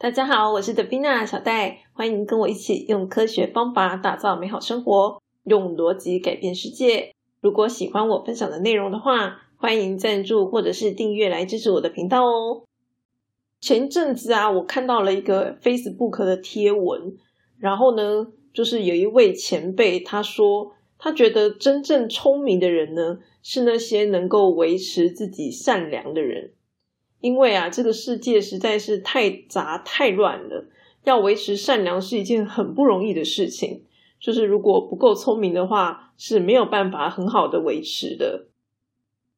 大家好，我是德宾娜小戴，欢迎跟我一起用科学方法打造美好生活，用逻辑改变世界。如果喜欢我分享的内容的话，欢迎赞助或者是订阅来支持我的频道哦。前阵子啊，我看到了一个 Facebook 的贴文，然后呢，就是有一位前辈他说，他觉得真正聪明的人呢，是那些能够维持自己善良的人。因为啊，这个世界实在是太杂太乱了，要维持善良是一件很不容易的事情。就是如果不够聪明的话，是没有办法很好的维持的。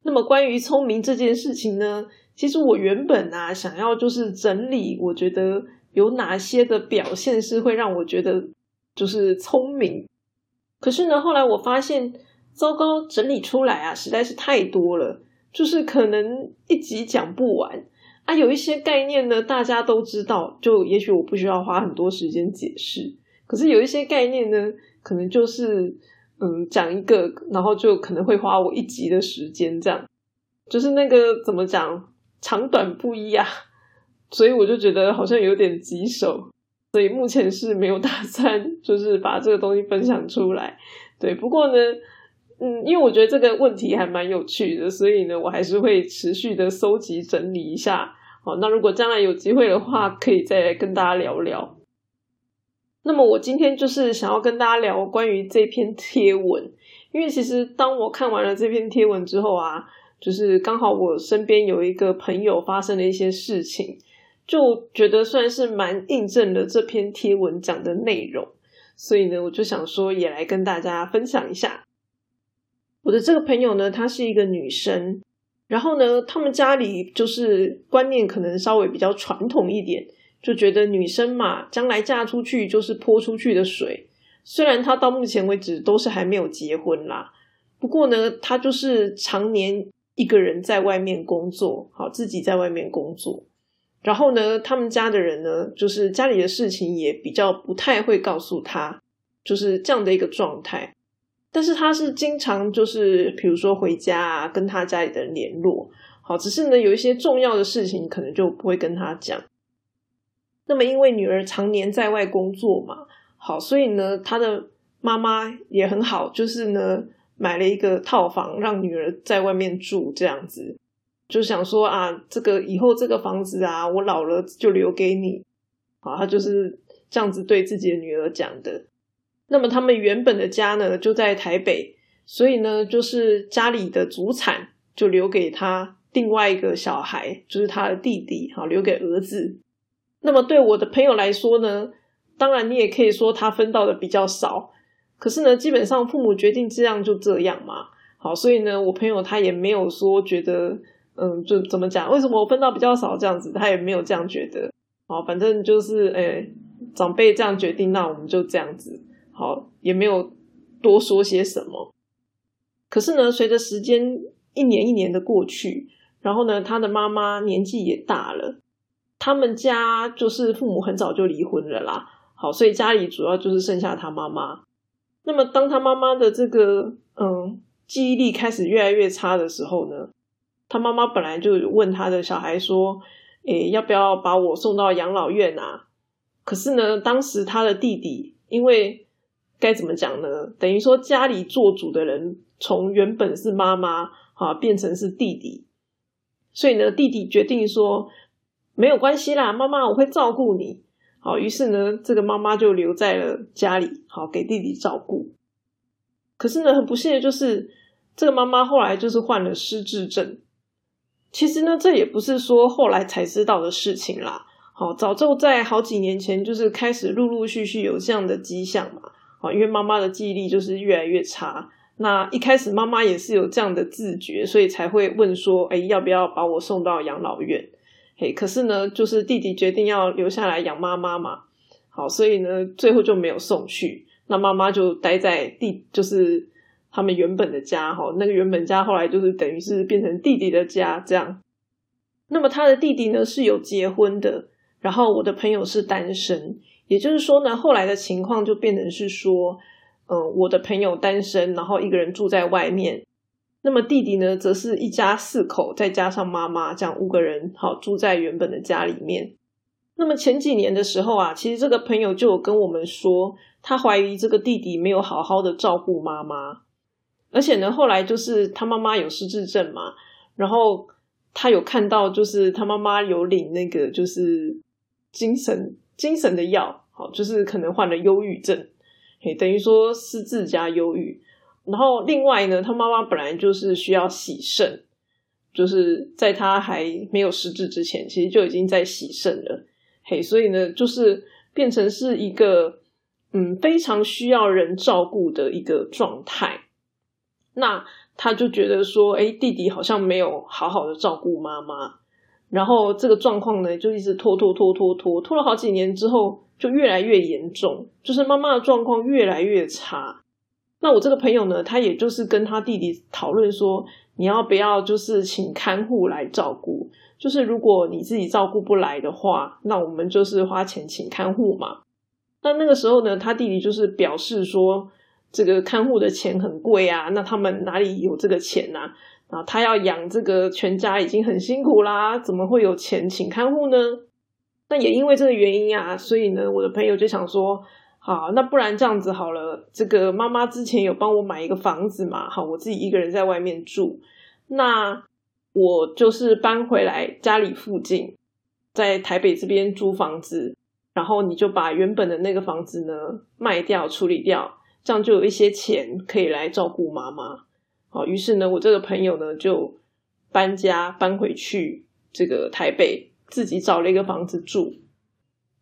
那么关于聪明这件事情呢，其实我原本啊想要就是整理，我觉得有哪些的表现是会让我觉得就是聪明。可是呢，后来我发现，糟糕，整理出来啊实在是太多了。就是可能一集讲不完啊，有一些概念呢，大家都知道，就也许我不需要花很多时间解释。可是有一些概念呢，可能就是嗯讲一个，然后就可能会花我一集的时间，这样就是那个怎么讲长短不一啊，所以我就觉得好像有点棘手，所以目前是没有打算就是把这个东西分享出来。对，不过呢。嗯，因为我觉得这个问题还蛮有趣的，所以呢，我还是会持续的搜集整理一下。好，那如果将来有机会的话，可以再跟大家聊聊。那么我今天就是想要跟大家聊关于这篇贴文，因为其实当我看完了这篇贴文之后啊，就是刚好我身边有一个朋友发生了一些事情，就觉得算是蛮印证了这篇贴文讲的内容，所以呢，我就想说也来跟大家分享一下。我的这个朋友呢，她是一个女生，然后呢，他们家里就是观念可能稍微比较传统一点，就觉得女生嘛，将来嫁出去就是泼出去的水。虽然她到目前为止都是还没有结婚啦，不过呢，她就是常年一个人在外面工作，好自己在外面工作。然后呢，他们家的人呢，就是家里的事情也比较不太会告诉她，就是这样的一个状态。但是他是经常就是，比如说回家啊，跟他家里的人联络，好，只是呢有一些重要的事情可能就不会跟他讲。那么因为女儿常年在外工作嘛，好，所以呢他的妈妈也很好，就是呢买了一个套房让女儿在外面住，这样子就想说啊，这个以后这个房子啊，我老了就留给你，好，他就是这样子对自己的女儿讲的。那么他们原本的家呢就在台北，所以呢就是家里的祖产就留给他另外一个小孩，就是他的弟弟，好留给儿子。那么对我的朋友来说呢，当然你也可以说他分到的比较少，可是呢基本上父母决定这样就这样嘛，好，所以呢我朋友他也没有说觉得，嗯，就怎么讲，为什么我分到比较少这样子，他也没有这样觉得，好，反正就是诶长辈这样决定，那我们就这样子。好，也没有多说些什么。可是呢，随着时间一年一年的过去，然后呢，他的妈妈年纪也大了，他们家就是父母很早就离婚了啦。好，所以家里主要就是剩下他妈妈。那么，当他妈妈的这个嗯记忆力开始越来越差的时候呢，他妈妈本来就问他的小孩说：“诶，要不要把我送到养老院啊？”可是呢，当时他的弟弟因为该怎么讲呢？等于说家里做主的人从原本是妈妈啊，变成是弟弟，所以呢，弟弟决定说没有关系啦，妈妈我会照顾你。好，于是呢，这个妈妈就留在了家里，好给弟弟照顾。可是呢，很不幸的就是，这个妈妈后来就是患了失智症。其实呢，这也不是说后来才知道的事情啦。好，早就在好几年前就是开始陆陆续续有这样的迹象嘛。啊，因为妈妈的记忆力就是越来越差。那一开始妈妈也是有这样的自觉，所以才会问说：“哎，要不要把我送到养老院？”嘿，可是呢，就是弟弟决定要留下来养妈妈嘛。好，所以呢，最后就没有送去。那妈妈就待在弟，就是他们原本的家。哈，那个原本家后来就是等于是变成弟弟的家这样。那么他的弟弟呢是有结婚的，然后我的朋友是单身。也就是说呢，后来的情况就变成是说，嗯，我的朋友单身，然后一个人住在外面。那么弟弟呢，则是一家四口，再加上妈妈，这样五个人，好住在原本的家里面。那么前几年的时候啊，其实这个朋友就有跟我们说，他怀疑这个弟弟没有好好的照顾妈妈，而且呢，后来就是他妈妈有失智症嘛，然后他有看到就是他妈妈有领那个就是精神精神的药，就是可能患了忧郁症，嘿，等于说失智加忧郁。然后另外呢，他妈妈本来就是需要洗肾，就是在他还没有失智之前，其实就已经在洗肾了。嘿，所以呢，就是变成是一个嗯非常需要人照顾的一个状态。那他就觉得说，哎，弟弟好像没有好好的照顾妈妈，然后这个状况呢，就一直拖拖拖拖拖，拖了好几年之后，就越来越严重，就是妈妈的状况越来越差。那我这个朋友呢，他也就是跟他弟弟讨论说，你要不要就是请看护来照顾？就是如果你自己照顾不来的话，那我们就是花钱请看护嘛。那那个时候呢，他弟弟就是表示说，这个看护的钱很贵啊，那他们哪里有这个钱呢？啊，他要养这个全家已经很辛苦啦，怎么会有钱请看护呢？那也因为这个原因啊，所以呢，我的朋友就想说。好，那不然这样子好了。这个妈妈之前有帮我买一个房子嘛？好，我自己一个人在外面住。那我就是搬回来家里附近，在台北这边租房子。然后你就把原本的那个房子呢卖掉处理掉，这样就有一些钱可以来照顾妈妈。好，于是呢，我这个朋友呢就搬家搬回去这个台北，自己找了一个房子住。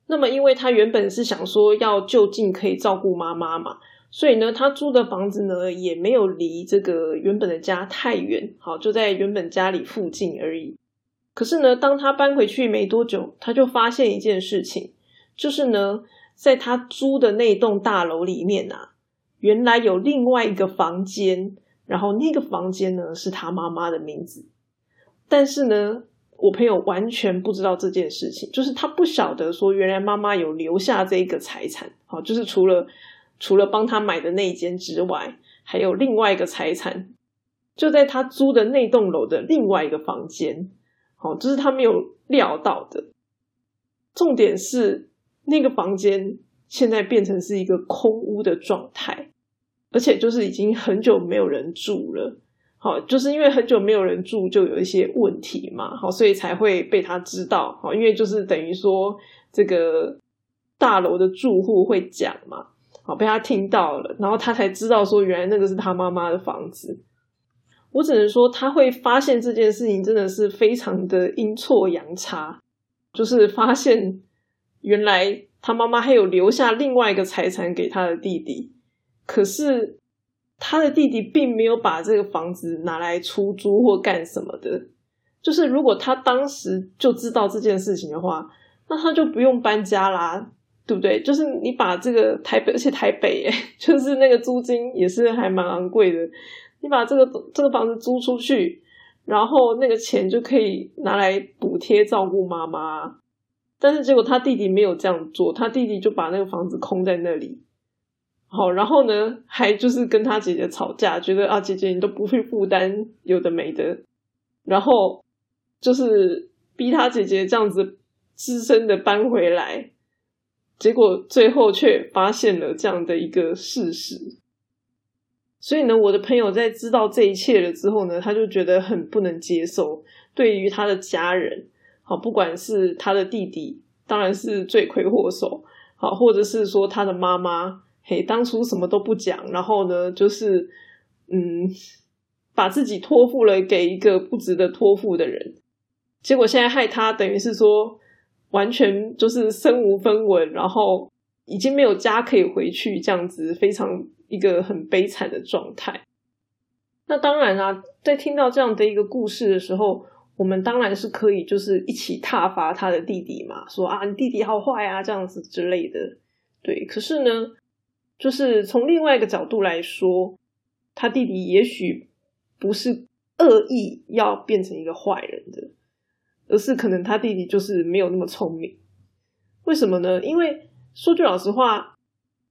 那么，因为他原本是想说要就近可以照顾妈妈嘛，所以呢，他租的房子呢也没有离这个原本的家太远，好，就在原本家里附近而已。可是呢，当他搬回去没多久，他就发现一件事情，就是呢，在他租的那栋大楼里面啊，原来有另外一个房间，然后那个房间呢是他妈妈的名字，但是呢。我朋友完全不知道这件事情，就是他不晓得说原来妈妈有留下这个财产，好，就是除了除了帮他买的那间之外，还有另外一个财产，就在他租的那栋楼的另外一个房间，好，这是他没有料到的。重点是那个房间现在变成是一个空屋的状态，而且就是已经很久没有人住了。好，就是因为很久没有人住，就有一些问题嘛，好，所以才会被他知道。好，因为就是等于说这个大楼的住户会讲嘛，好，被他听到了，然后他才知道说原来那个是他妈妈的房子。我只能说他会发现这件事情真的是非常的阴错阳差，就是发现原来他妈妈还有留下另外一个财产给他的弟弟，可是。他的弟弟并没有把这个房子拿来出租或干什么的，就是如果他当时就知道这件事情的话，那他就不用搬家啦，对不对？就是你把这个台北，而且台北哎，就是那个租金也是还蛮昂贵的，你把这个这个房子租出去，然后那个钱就可以拿来补贴照顾妈妈，但是结果他弟弟没有这样做，他弟弟就把那个房子空在那里。好，然后呢，还就是跟他姐姐吵架，觉得啊，姐姐你都不会负担有的没的，然后就是逼他姐姐这样子资深的搬回来，结果最后却发现了这样的一个事实。所以呢，我的朋友在知道这一切了之后呢，他就觉得很不能接受。对于他的家人，好，不管是他的弟弟，当然是罪魁祸首，好，或者是说他的妈妈。嘿，当初什么都不讲，然后呢，就是嗯，把自己托付了给一个不值得托付的人，结果现在害他，等于是说完全就是身无分文，然后已经没有家可以回去，这样子非常一个很悲惨的状态。那当然啊，在听到这样的一个故事的时候，我们当然是可以就是一起挞伐他的弟弟嘛，说啊，你弟弟好坏啊，这样子之类的。对，可是呢。就是从另外一个角度来说，他弟弟也许不是恶意要变成一个坏人的，而是可能他弟弟就是没有那么聪明。为什么呢？因为说句老实话，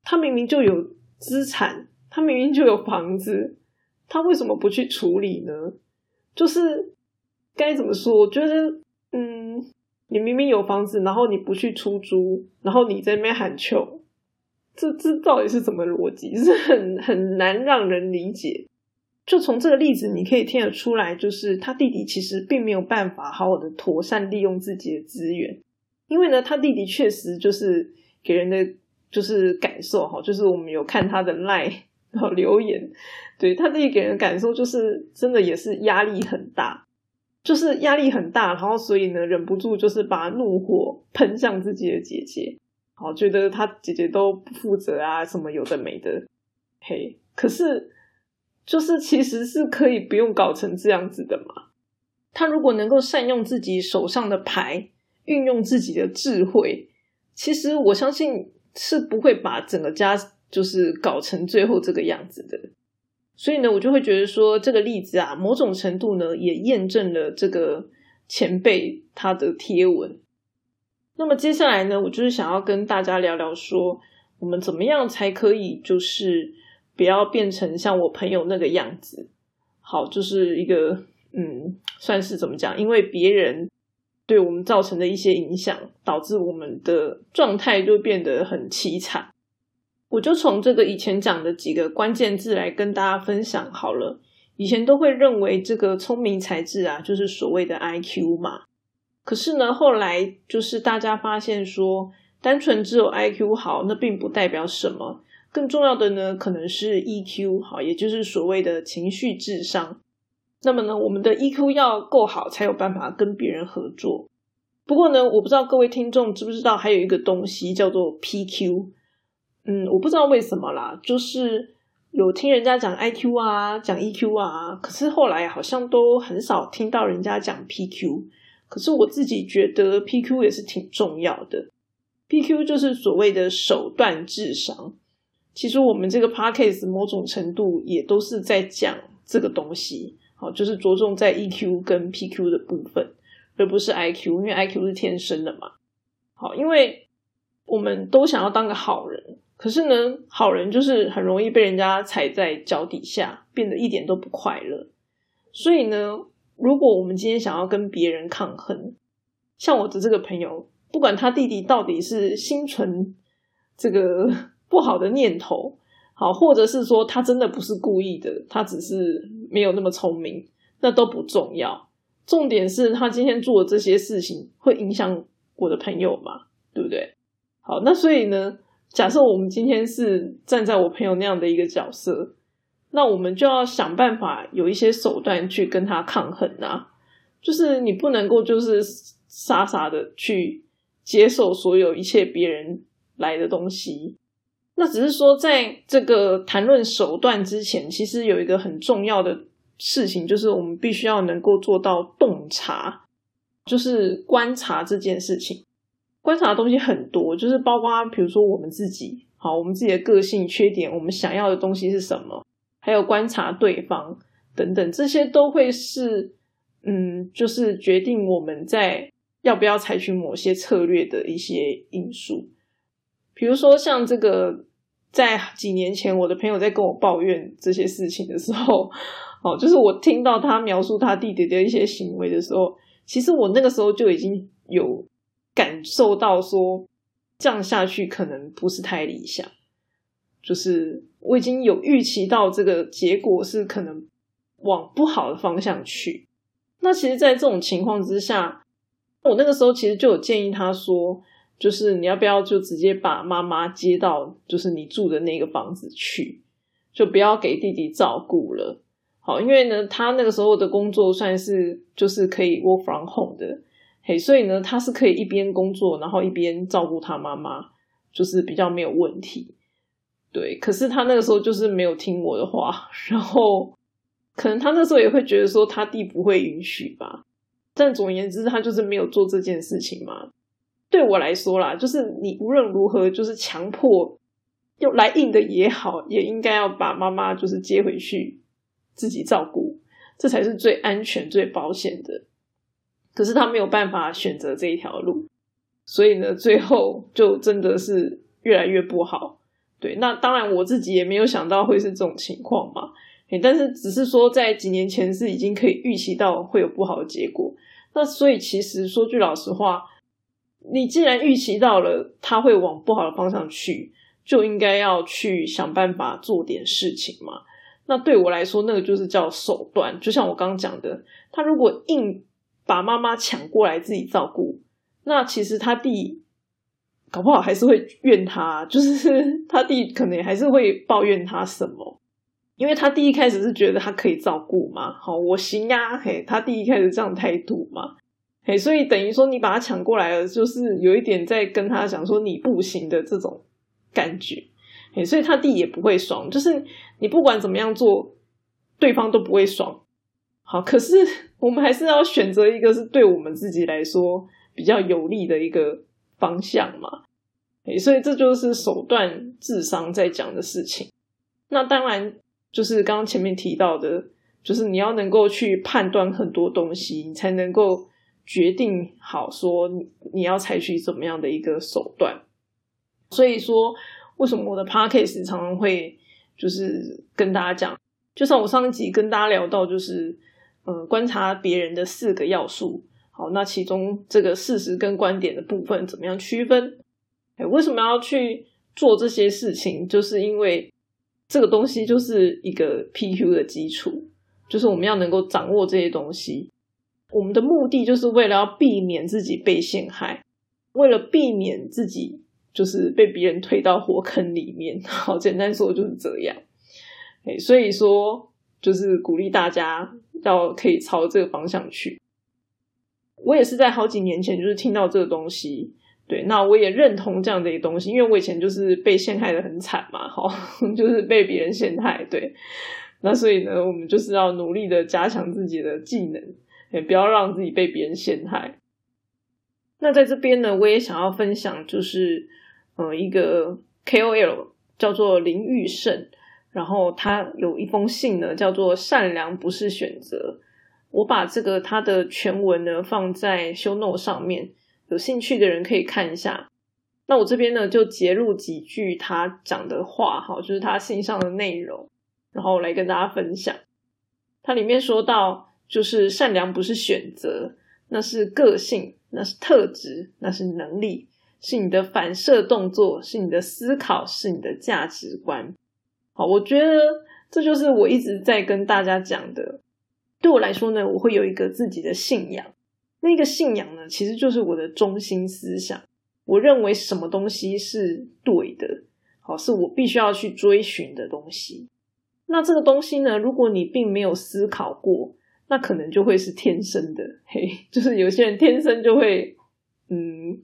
他明明就有资产，他明明就有房子，他为什么不去处理呢？就是该怎么说？我觉得，嗯，你明明有房子，然后你不去出租，然后你在那边喊穷，这这到底是什么逻辑？是很很难让人理解。就从这个例子，你可以听得出来，就是他弟弟其实并没有办法好好的妥善利用自己的资源，因为呢，他弟弟确实就是给人的就是感受哈，就是我们有看他的赖然后留言，对他弟弟给人的感受就是真的也是压力很大，就是压力很大，然后所以呢，忍不住就是把怒火喷向自己的姐姐，好觉得他姐姐都不负责啊，什么有的没的，嘿，可是。就是其实是可以不用搞成这样子的嘛。他如果能够善用自己手上的牌，运用自己的智慧，其实我相信是不会把整个家就是搞成最后这个样子的。所以呢，我就会觉得说这个例子啊，某种程度呢也验证了这个前辈他的贴文。那么接下来呢，我就是想要跟大家聊聊说，我们怎么样才可以就是。不要变成像我朋友那个样子，好，就是一个嗯，算是怎么讲？因为别人对我们造成的一些影响，导致我们的状态就变得很凄惨。我就从这个以前讲的几个关键字来跟大家分享好了。以前都会认为这个聪明才智啊，就是所谓的 I Q 嘛。可是呢，后来就是大家发现说，单纯只有 I Q 好，那并不代表什么。更重要的呢，可能是 EQ 好，也就是所谓的情绪智商。那么呢，我们的 EQ 要够好，才有办法跟别人合作。不过呢，我不知道各位听众知不知道，还有一个东西叫做 PQ。嗯，我不知道为什么啦，就是有听人家讲 IQ 啊，讲 EQ 啊，可是后来好像都很少听到人家讲 PQ。可是我自己觉得 PQ 也是挺重要的。PQ 就是所谓的手段智商。其实我们这个 podcast 某种程度也都是在讲这个东西，好，就是着重在 EQ 跟 PQ 的部分，而不是 IQ，因为 IQ 是天生的嘛。好，因为我们都想要当个好人，可是呢，好人就是很容易被人家踩在脚底下，变得一点都不快乐。所以呢，如果我们今天想要跟别人抗衡，像我的这个朋友，不管他弟弟到底是心存这个。不好的念头，好，或者是说他真的不是故意的，他只是没有那么聪明，那都不重要。重点是他今天做的这些事情会影响我的朋友嘛？对不对？好，那所以呢，假设我们今天是站在我朋友那样的一个角色，那我们就要想办法有一些手段去跟他抗衡啊。就是你不能够就是傻傻的去接受所有一切别人来的东西。那只是说，在这个谈论手段之前，其实有一个很重要的事情，就是我们必须要能够做到洞察，就是观察这件事情。观察的东西很多，就是包括比如说我们自己，好，我们自己的个性、缺点，我们想要的东西是什么，还有观察对方等等，这些都会是，嗯，就是决定我们在要不要采取某些策略的一些因素。比如说像这个。在几年前，我的朋友在跟我抱怨这些事情的时候，哦，就是我听到他描述他弟弟的一些行为的时候，其实我那个时候就已经有感受到说，这样下去可能不是太理想。就是我已经有预期到这个结果是可能往不好的方向去。那其实，在这种情况之下，我那个时候其实就有建议他说。就是你要不要就直接把妈妈接到就是你住的那个房子去，就不要给弟弟照顾了。好，因为呢，他那个时候的工作算是就是可以 work from home 的，嘿，所以呢，他是可以一边工作，然后一边照顾他妈妈，就是比较没有问题。对，可是他那个时候就是没有听我的话，然后可能他那时候也会觉得说他弟不会允许吧。但总而言之，他就是没有做这件事情嘛。对我来说啦，就是你无论如何，就是强迫又来硬的也好，也应该要把妈妈就是接回去自己照顾，这才是最安全、最保险的。可是他没有办法选择这一条路，所以呢，最后就真的是越来越不好。对，那当然我自己也没有想到会是这种情况嘛。但是只是说在几年前是已经可以预期到会有不好的结果。那所以其实说句老实话。你既然预期到了他会往不好的方向去，就应该要去想办法做点事情嘛。那对我来说，那个就是叫手段。就像我刚刚讲的，他如果硬把妈妈抢过来自己照顾，那其实他弟搞不好还是会怨他，就是他弟可能还是会抱怨他什么，因为他第一开始是觉得他可以照顾嘛，好，我行呀，嘿，他第一开始这样态度嘛，嘿，所以等于说你把他抢过来了，就是有一点在跟他讲说你不行的这种感觉。嘿所以他弟也不会爽，就是你不管怎么样做，对方都不会爽。好，可是我们还是要选择一个是对我们自己来说比较有利的一个方向嘛。所以这就是手段智商在讲的事情。那当然就是刚刚前面提到的，就是你要能够去判断很多东西，你才能够决定好说你要采取怎么样的一个手段。所以说。为什么我的 podcast 常常会就是跟大家讲，就像我上一集跟大家聊到，就是呃观察别人的四个要素。好，那其中这个事实跟观点的部分怎么样区分？哎，为什么要去做这些事情？就是因为这个东西就是一个 PQ 的基础，就是我们要能够掌握这些东西。我们的目的就是为了要避免自己被陷害，为了避免自己。就是被别人推到火坑里面，好简单说就是这样。哎，所以说就是鼓励大家要可以朝这个方向去。我也是在好几年前就是听到这个东西，对，那我也认同这样的一个东西，因为我以前就是被陷害的很惨嘛，好，就是被别人陷害，对。那所以呢，我们就是要努力的加强自己的技能，也不要让自己被别人陷害。那在这边呢，我也想要分享，就是。呃，一个 KOL 叫做林玉胜，然后他有一封信呢，叫做“善良不是选择”。我把这个他的全文呢放在 Show Note 上面，有兴趣的人可以看一下。那我这边呢就截录几句他讲的话，哈，就是他信上的内容，然后来跟大家分享。他里面说到，就是善良不是选择，那是个性，那是特质，那是能力。是你的反射动作，是你的思考，是你的价值观。好，我觉得这就是我一直在跟大家讲的。对我来说呢，我会有一个自己的信仰。那个信仰呢，其实就是我的中心思想。我认为什么东西是对的，好，是我必须要去追寻的东西。那这个东西呢，如果你并没有思考过，那可能就会是天生的。嘿，就是有些人天生就会，嗯。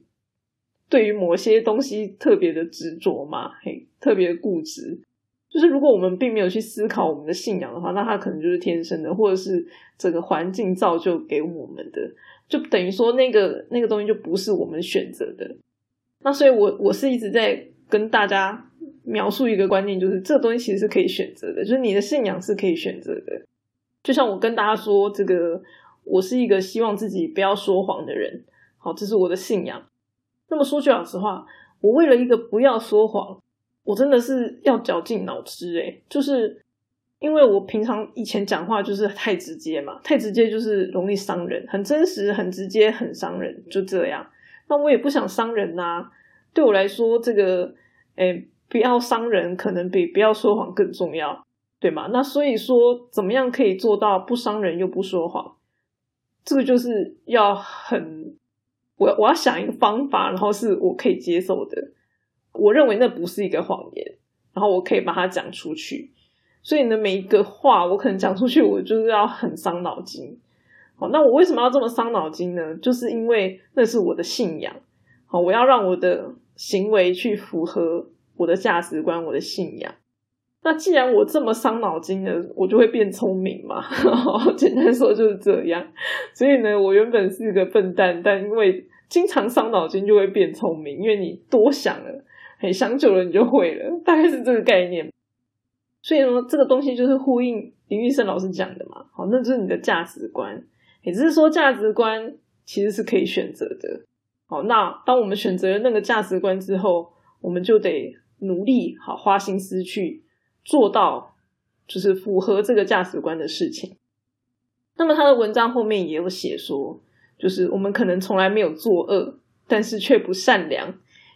对于某些东西特别的执着嘛，嘿，特别固执。就是如果我们并没有去思考我们的信仰的话，那它可能就是天生的，或者是整个环境造就给我们的，就等于说那个那个东西就不是我们选择的。那所以，我我是一直在跟大家描述一个观念，就是这东西其实是可以选择的，就是你的信仰是可以选择的。就像我跟大家说，这个我是一个希望自己不要说谎的人，好，这是我的信仰。那么说句老实话，我为了一个不要说谎，我真的是要绞尽脑汁诶就是因为我平常以前讲话就是太直接嘛，太直接就是容易伤人，很真实、很直接、很伤人，就这样。那我也不想伤人呐，对我来说，这个诶不要伤人，可能比不要说谎更重要，对吗？那所以说，怎么样可以做到不伤人又不说谎？这个就是要很。我我要想一个方法，然后是我可以接受的。我认为那不是一个谎言，然后我可以把它讲出去。所以呢，每一个话我可能讲出去，我就是要很伤脑筋。好，那我为什么要这么伤脑筋呢？就是因为那是我的信仰。好，我要让我的行为去符合我的价值观、我的信仰。那既然我这么伤脑筋呢，我就会变聪明嘛。简单说就是这样。所以呢，我原本是一个笨蛋，但因为经常伤脑筋，就会变聪明。因为你多想了，很想久了，你就会了。大概是这个概念。所以呢，这个东西就是呼应林玉生老师讲的嘛。好，那就是你的价值观。也就是说，价值观其实是可以选择的。好，那当我们选择了那个价值观之后，我们就得努力，好花心思去。做到就是符合这个价值观的事情。那么他的文章后面也有写说，就是我们可能从来没有作恶，但是却不善良，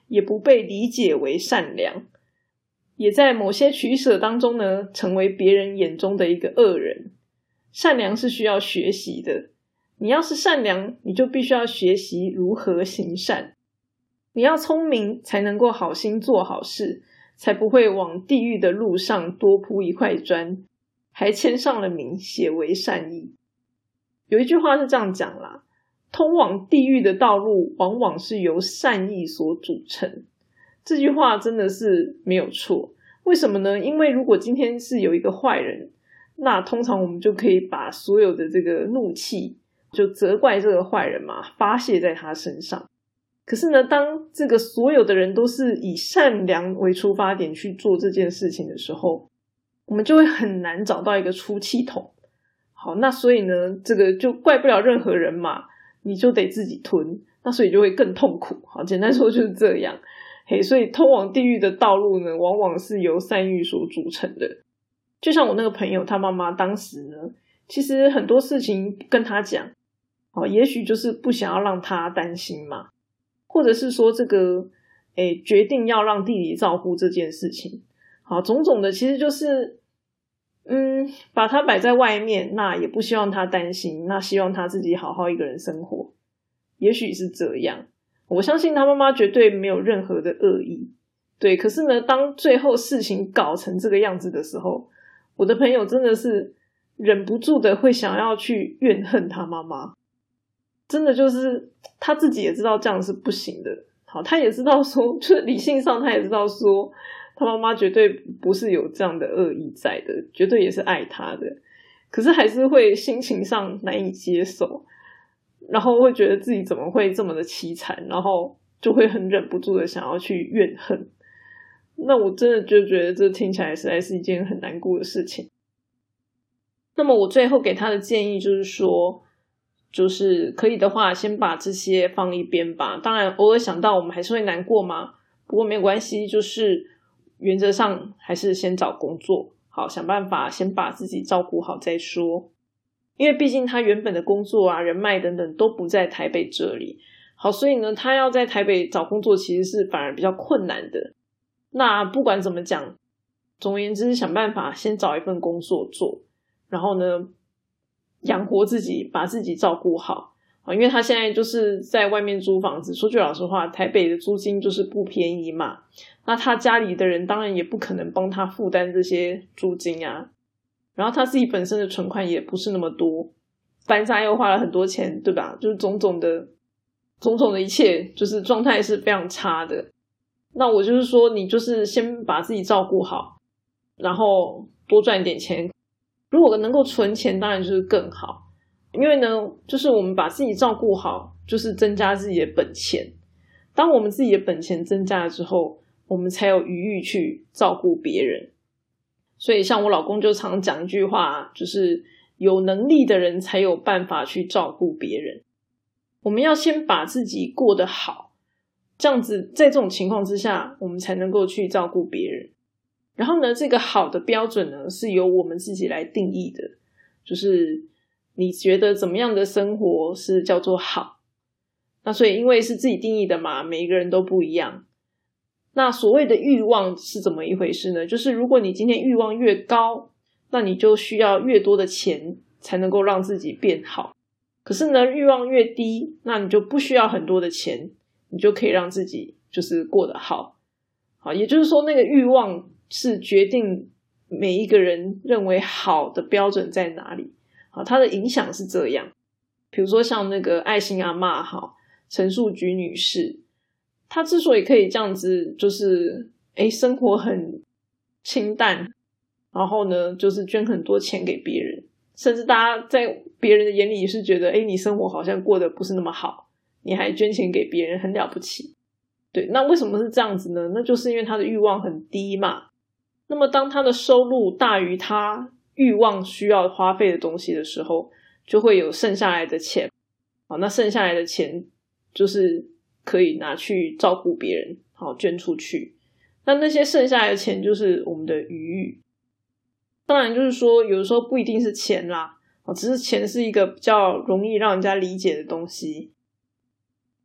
也不被理解为善良，也在某些取舍当中呢，成为别人眼中的一个恶人。善良是需要学习的，你要是善良，你就必须要学习如何行善。你要聪明，才能够好心做好事，才不会往地狱的路上多铺一块砖，还签上了名，写为善意。有一句话是这样讲啦：通往地狱的道路，往往是由善意所组成。这句话真的是没有错。为什么呢？因为如果今天是有一个坏人，那通常我们就可以把所有的这个怒气，就责怪这个坏人嘛，发泄在他身上。可是呢，当这个所有的人都是以善良为出发点去做这件事情的时候，我们就会很难找到一个出气筒。好，那所以呢，这个就怪不了任何人嘛，你就得自己吞，那所以就会更痛苦。好，简单说就是这样。嘿，所以通往地狱的道路呢，往往是由善欲所组成的。就像我那个朋友，他妈妈当时呢，其实很多事情跟他讲，哦，也许就是不想要让他担心嘛。或者是说这个，诶，决定要让弟弟照顾这件事情，好，种种的，其实就是，嗯，把他摆在外面，那也不希望他担心，那希望他自己好好一个人生活，也许是这样。我相信他妈妈绝对没有任何的恶意，对。可是呢，当最后事情搞成这个样子的时候，我的朋友真的是忍不住的会想要去怨恨他妈妈。真的就是他自己也知道这样是不行的，好，他也知道说，就是理性上他也知道说，他妈妈绝对不是有这样的恶意在的，绝对也是爱他的，可是还是会心情上难以接受，然后会觉得自己怎么会这么的凄惨，然后就会很忍不住的想要去怨恨。那我真的就觉得这听起来实在是一件很难过的事情。那么我最后给他的建议就是说。就是可以的话，先把这些放一边吧。当然，偶尔想到我们还是会难过嘛。不过没有关系，就是原则上还是先找工作，好想办法先把自己照顾好再说。因为毕竟他原本的工作啊、人脉等等都不在台北这里，好，所以呢，他要在台北找工作其实是反而比较困难的。那不管怎么讲，总而言之，想办法先找一份工作做，然后呢。养活自己，把自己照顾好因为他现在就是在外面租房子。说句老实话，台北的租金就是不便宜嘛。那他家里的人当然也不可能帮他负担这些租金啊。然后他自己本身的存款也不是那么多，搬家又花了很多钱，对吧？就是种种的种种的一切，就是状态是非常差的。那我就是说，你就是先把自己照顾好，然后多赚点钱。如果能够存钱，当然就是更好。因为呢，就是我们把自己照顾好，就是增加自己的本钱。当我们自己的本钱增加了之后，我们才有余裕去照顾别人。所以，像我老公就常讲一句话，就是有能力的人才有办法去照顾别人。我们要先把自己过得好，这样子，在这种情况之下，我们才能够去照顾别人。然后呢，这个好的标准呢，是由我们自己来定义的。就是你觉得怎么样的生活是叫做好？那所以因为是自己定义的嘛，每一个人都不一样。那所谓的欲望是怎么一回事呢？就是如果你今天欲望越高，那你就需要越多的钱才能够让自己变好。可是呢，欲望越低，那你就不需要很多的钱，你就可以让自己就是过得好。好，也就是说那个欲望。是决定每一个人认为好的标准在哪里，好，它的影响是这样。比如说像那个爱心阿妈，哈，陈树菊女士，她之所以可以这样子，就是哎，生活很清淡，然后呢，就是捐很多钱给别人，甚至大家在别人的眼里是觉得，哎，你生活好像过得不是那么好，你还捐钱给别人，很了不起。对，那为什么是这样子呢？那就是因为他的欲望很低嘛。那么，当他的收入大于他欲望需要花费的东西的时候，就会有剩下来的钱。好，那剩下来的钱就是可以拿去照顾别人，好捐出去。那那些剩下来的钱就是我们的余裕。当然，就是说有的时候不一定是钱啦，只是钱是一个比较容易让人家理解的东西。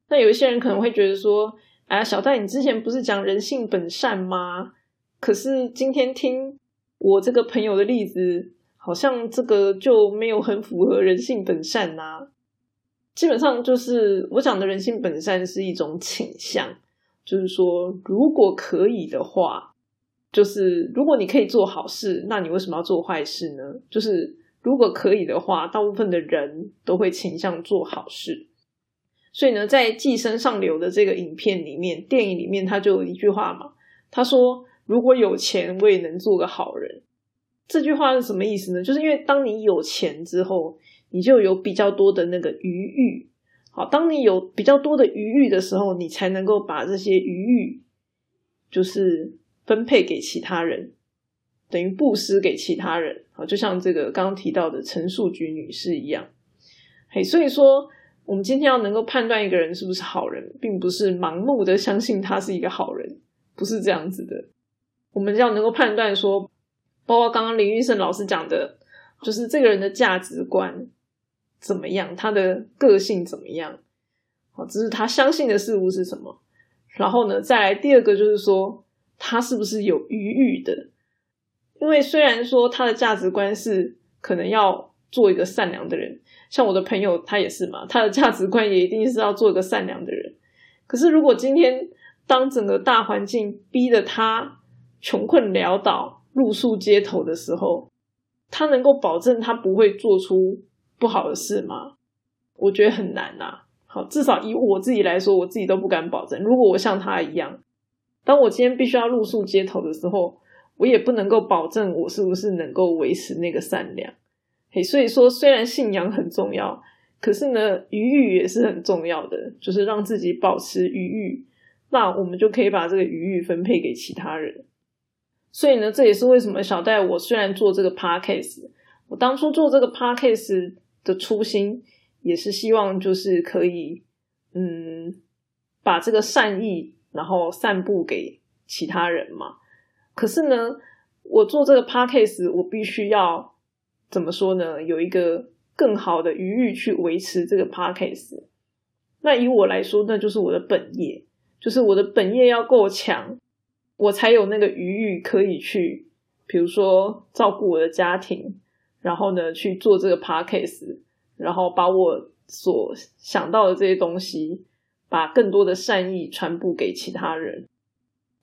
那有一些人可能会觉得说，哎，小戴，你之前不是讲人性本善吗？可是今天听我这个朋友的例子，好像这个就没有很符合人性本善呐。基本上就是我讲的人性本善是一种倾向，就是说，如果可以的话，就是如果你可以做好事，那你为什么要做坏事呢？就是如果可以的话，大部分的人都会倾向做好事。所以呢，在《寄生上流》的这个影片里面，电影里面他就有一句话嘛，他说：“如果有钱，我也能做个好人。”这句话是什么意思呢？就是因为当你有钱之后。你就有比较多的那个余裕，好，当你有比较多的余裕的时候，你才能够把这些余裕，就是分配给其他人，等于布施给其他人，好，就像这个刚刚提到的陈素菊女士一样，嘿，所以说，我们今天要能够判断一个人是不是好人，并不是盲目的相信他是一个好人，不是这样子的，我们要能够判断说，包括刚刚林玉胜老师讲的，就是这个人的价值观。怎么样？他的个性怎么样？好，这是他相信的事物是什么。然后呢，再来第二个就是说，他是不是有余裕的？因为虽然说他的价值观是可能要做一个善良的人，像我的朋友他也是嘛，他的价值观也一定是要做一个善良的人。可是如果今天当整个大环境逼得他穷困潦倒、露宿街头的时候，他能够保证他不会做出？不好的事吗？我觉得很难呐。好，至少以我自己来说，我自己都不敢保证。如果我像他一样，当我今天必须要露宿街头的时候，我也不能够保证我是不是能够维持那个善良。嘿，所以说，虽然信仰很重要，可是呢，余欲也是很重要的，就是让自己保持余欲，那我们就可以把这个余欲分配给其他人。所以呢，这也是为什么小戴我虽然做这个 podcast，我当初做这个 podcast。的初心也是希望，就是可以，嗯，把这个善意然后散布给其他人嘛。可是呢，我做这个 podcast，我必须要怎么说呢？有一个更好的余裕去维持这个 podcast。那以我来说，那就是我的本业，就是我的本业要够强，我才有那个余裕可以去，比如说照顾我的家庭。然后呢，去做这个 podcast，然后把我所想到的这些东西，把更多的善意传播给其他人。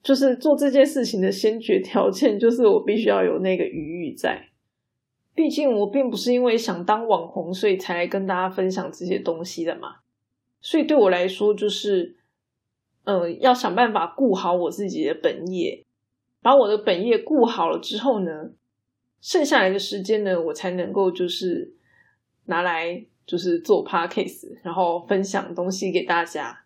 就是做这件事情的先决条件，就是我必须要有那个余裕在。毕竟我并不是因为想当网红，所以才来跟大家分享这些东西的嘛。所以对我来说，就是，嗯，要想办法顾好我自己的本业，把我的本业顾好了之后呢。剩下来的时间呢，我才能够就是拿来就是做 podcast，然后分享东西给大家。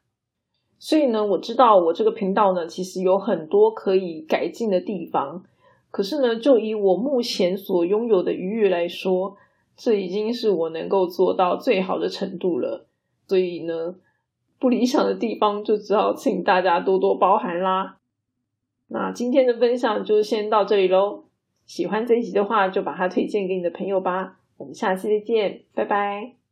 所以呢，我知道我这个频道呢，其实有很多可以改进的地方。可是呢，就以我目前所拥有的余裕来说，这已经是我能够做到最好的程度了。所以呢，不理想的地方就只好请大家多多包涵啦。那今天的分享就先到这里喽。喜欢这一集的话，就把它推荐给你的朋友吧。我们下期再见，拜拜。